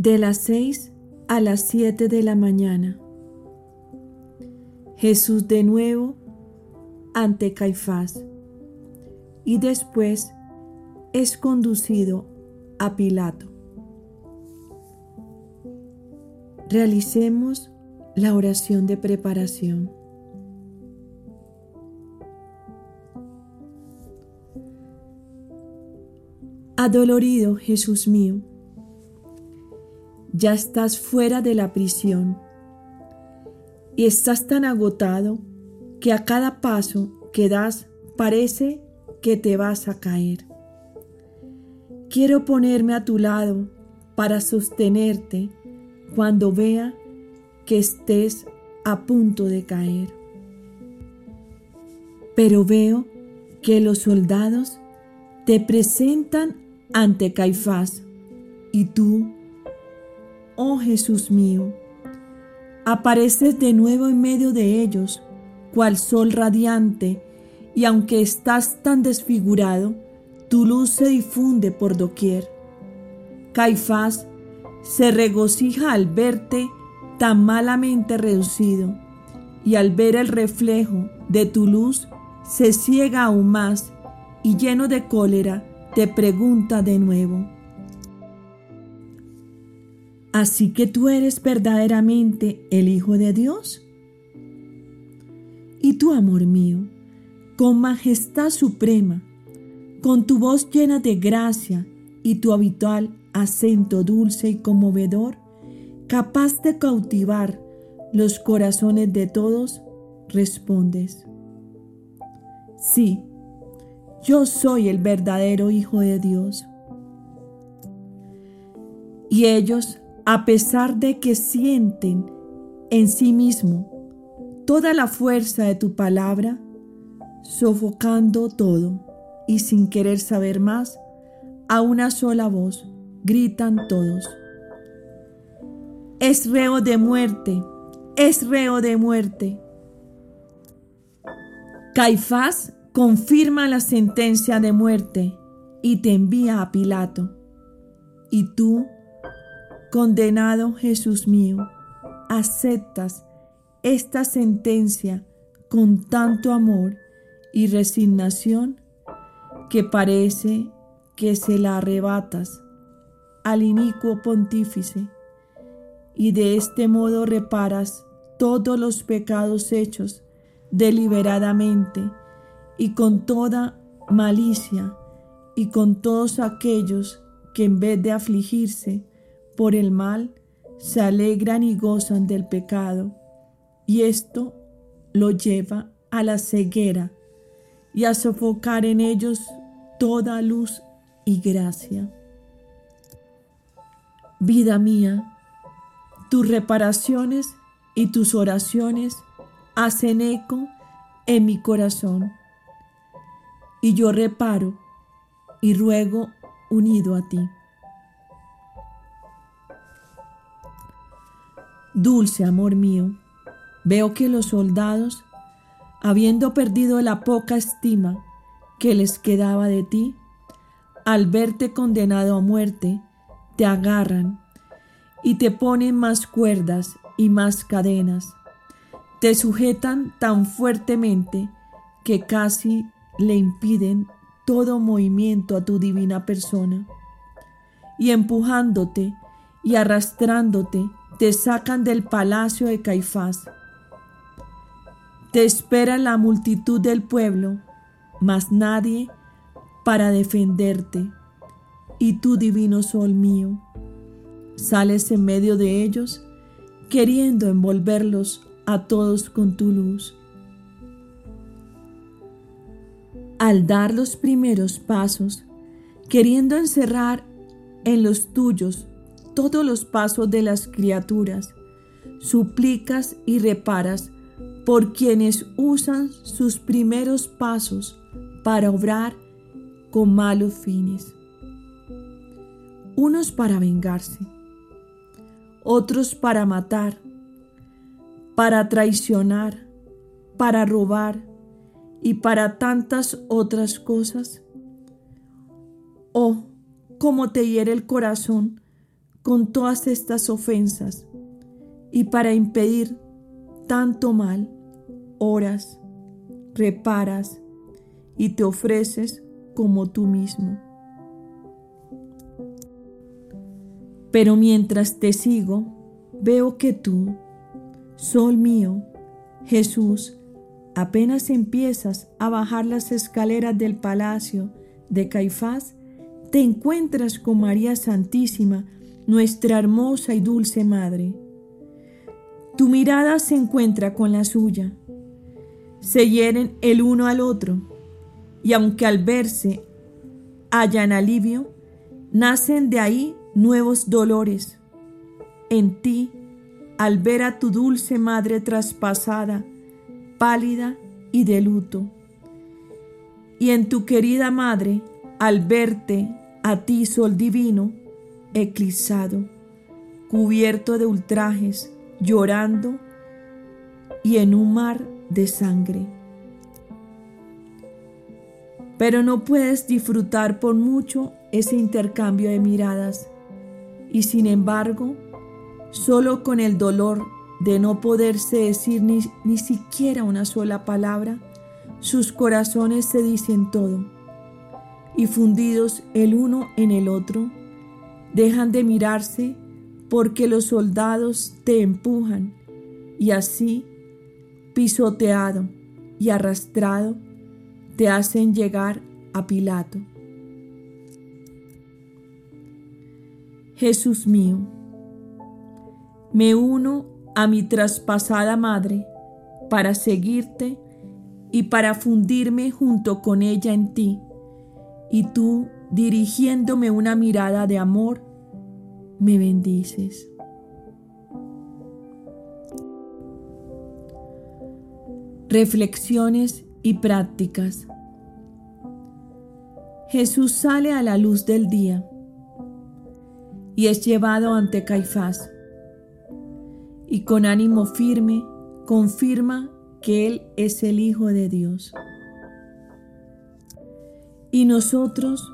de las seis a las siete de la mañana. Jesús de nuevo ante Caifás y después es conducido a Pilato. Realicemos la oración de preparación. Adolorido Jesús mío, ya estás fuera de la prisión y estás tan agotado que a cada paso que das parece que te vas a caer. Quiero ponerme a tu lado para sostenerte cuando vea que estés a punto de caer. Pero veo que los soldados te presentan ante Caifás y tú oh Jesús mío, apareces de nuevo en medio de ellos, cual sol radiante, y aunque estás tan desfigurado, tu luz se difunde por doquier. Caifás se regocija al verte tan malamente reducido, y al ver el reflejo de tu luz, se ciega aún más, y lleno de cólera, te pregunta de nuevo, Así que tú eres verdaderamente el Hijo de Dios. Y tú, amor mío, con majestad suprema, con tu voz llena de gracia y tu habitual acento dulce y conmovedor, capaz de cautivar los corazones de todos, respondes, sí, yo soy el verdadero Hijo de Dios. Y ellos a pesar de que sienten en sí mismo toda la fuerza de tu palabra, sofocando todo y sin querer saber más, a una sola voz gritan todos. Es reo de muerte, es reo de muerte. Caifás confirma la sentencia de muerte y te envía a Pilato. Y tú, Condenado Jesús mío, aceptas esta sentencia con tanto amor y resignación que parece que se la arrebatas al inicuo pontífice y de este modo reparas todos los pecados hechos deliberadamente y con toda malicia y con todos aquellos que en vez de afligirse por el mal se alegran y gozan del pecado, y esto lo lleva a la ceguera y a sofocar en ellos toda luz y gracia. Vida mía, tus reparaciones y tus oraciones hacen eco en mi corazón, y yo reparo y ruego unido a ti. Dulce amor mío, veo que los soldados, habiendo perdido la poca estima que les quedaba de ti, al verte condenado a muerte, te agarran y te ponen más cuerdas y más cadenas. Te sujetan tan fuertemente que casi le impiden todo movimiento a tu divina persona. Y empujándote y arrastrándote, te sacan del palacio de Caifás. Te espera la multitud del pueblo, mas nadie para defenderte. Y tú, divino sol mío, sales en medio de ellos, queriendo envolverlos a todos con tu luz. Al dar los primeros pasos, queriendo encerrar en los tuyos todos los pasos de las criaturas, suplicas y reparas por quienes usan sus primeros pasos para obrar con malos fines. Unos para vengarse, otros para matar, para traicionar, para robar y para tantas otras cosas. Oh, cómo te hiere el corazón con todas estas ofensas y para impedir tanto mal, oras, reparas y te ofreces como tú mismo. Pero mientras te sigo, veo que tú, Sol mío, Jesús, apenas empiezas a bajar las escaleras del palacio de Caifás, te encuentras con María Santísima, nuestra hermosa y dulce Madre. Tu mirada se encuentra con la suya. Se hieren el uno al otro, y aunque al verse hayan alivio, nacen de ahí nuevos dolores. En ti, al ver a tu dulce madre traspasada, pálida y de luto. Y en tu querida madre, al verte a ti, sol divino, eclipsado, cubierto de ultrajes, llorando y en un mar de sangre. Pero no puedes disfrutar por mucho ese intercambio de miradas y sin embargo, solo con el dolor de no poderse decir ni, ni siquiera una sola palabra, sus corazones se dicen todo y fundidos el uno en el otro, dejan de mirarse porque los soldados te empujan y así, pisoteado y arrastrado, te hacen llegar a Pilato. Jesús mío, me uno a mi traspasada madre para seguirte y para fundirme junto con ella en ti y tú, dirigiéndome una mirada de amor, me bendices. Reflexiones y prácticas. Jesús sale a la luz del día y es llevado ante Caifás y con ánimo firme confirma que Él es el Hijo de Dios. Y nosotros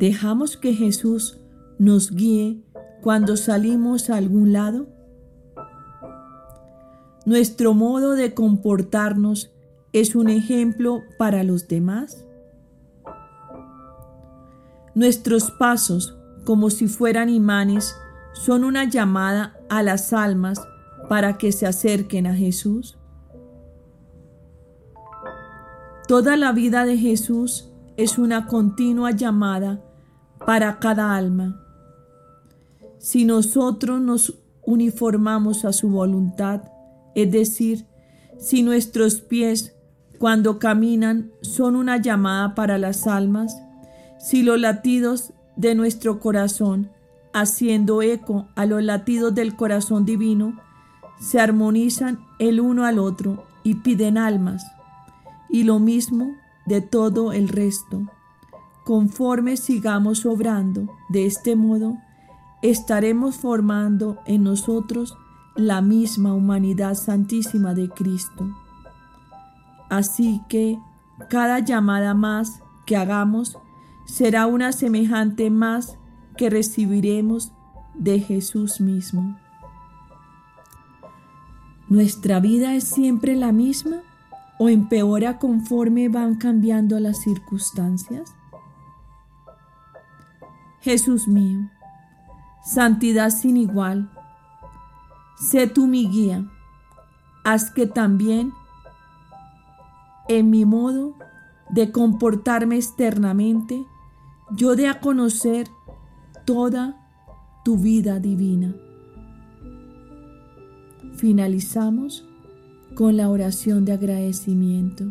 dejamos que Jesús nos guíe cuando salimos a algún lado. Nuestro modo de comportarnos es un ejemplo para los demás. Nuestros pasos, como si fueran imanes, son una llamada a las almas para que se acerquen a Jesús. Toda la vida de Jesús es una continua llamada para cada alma. Si nosotros nos uniformamos a su voluntad, es decir, si nuestros pies cuando caminan son una llamada para las almas, si los latidos de nuestro corazón, haciendo eco a los latidos del corazón divino, se armonizan el uno al otro y piden almas, y lo mismo de todo el resto. Conforme sigamos obrando de este modo, estaremos formando en nosotros la misma humanidad santísima de Cristo. Así que cada llamada más que hagamos será una semejante más que recibiremos de Jesús mismo. ¿Nuestra vida es siempre la misma? o empeora conforme van cambiando las circunstancias? Jesús mío, santidad sin igual, sé tú mi guía, haz que también en mi modo de comportarme externamente, yo dé a conocer toda tu vida divina. Finalizamos con la oración de agradecimiento.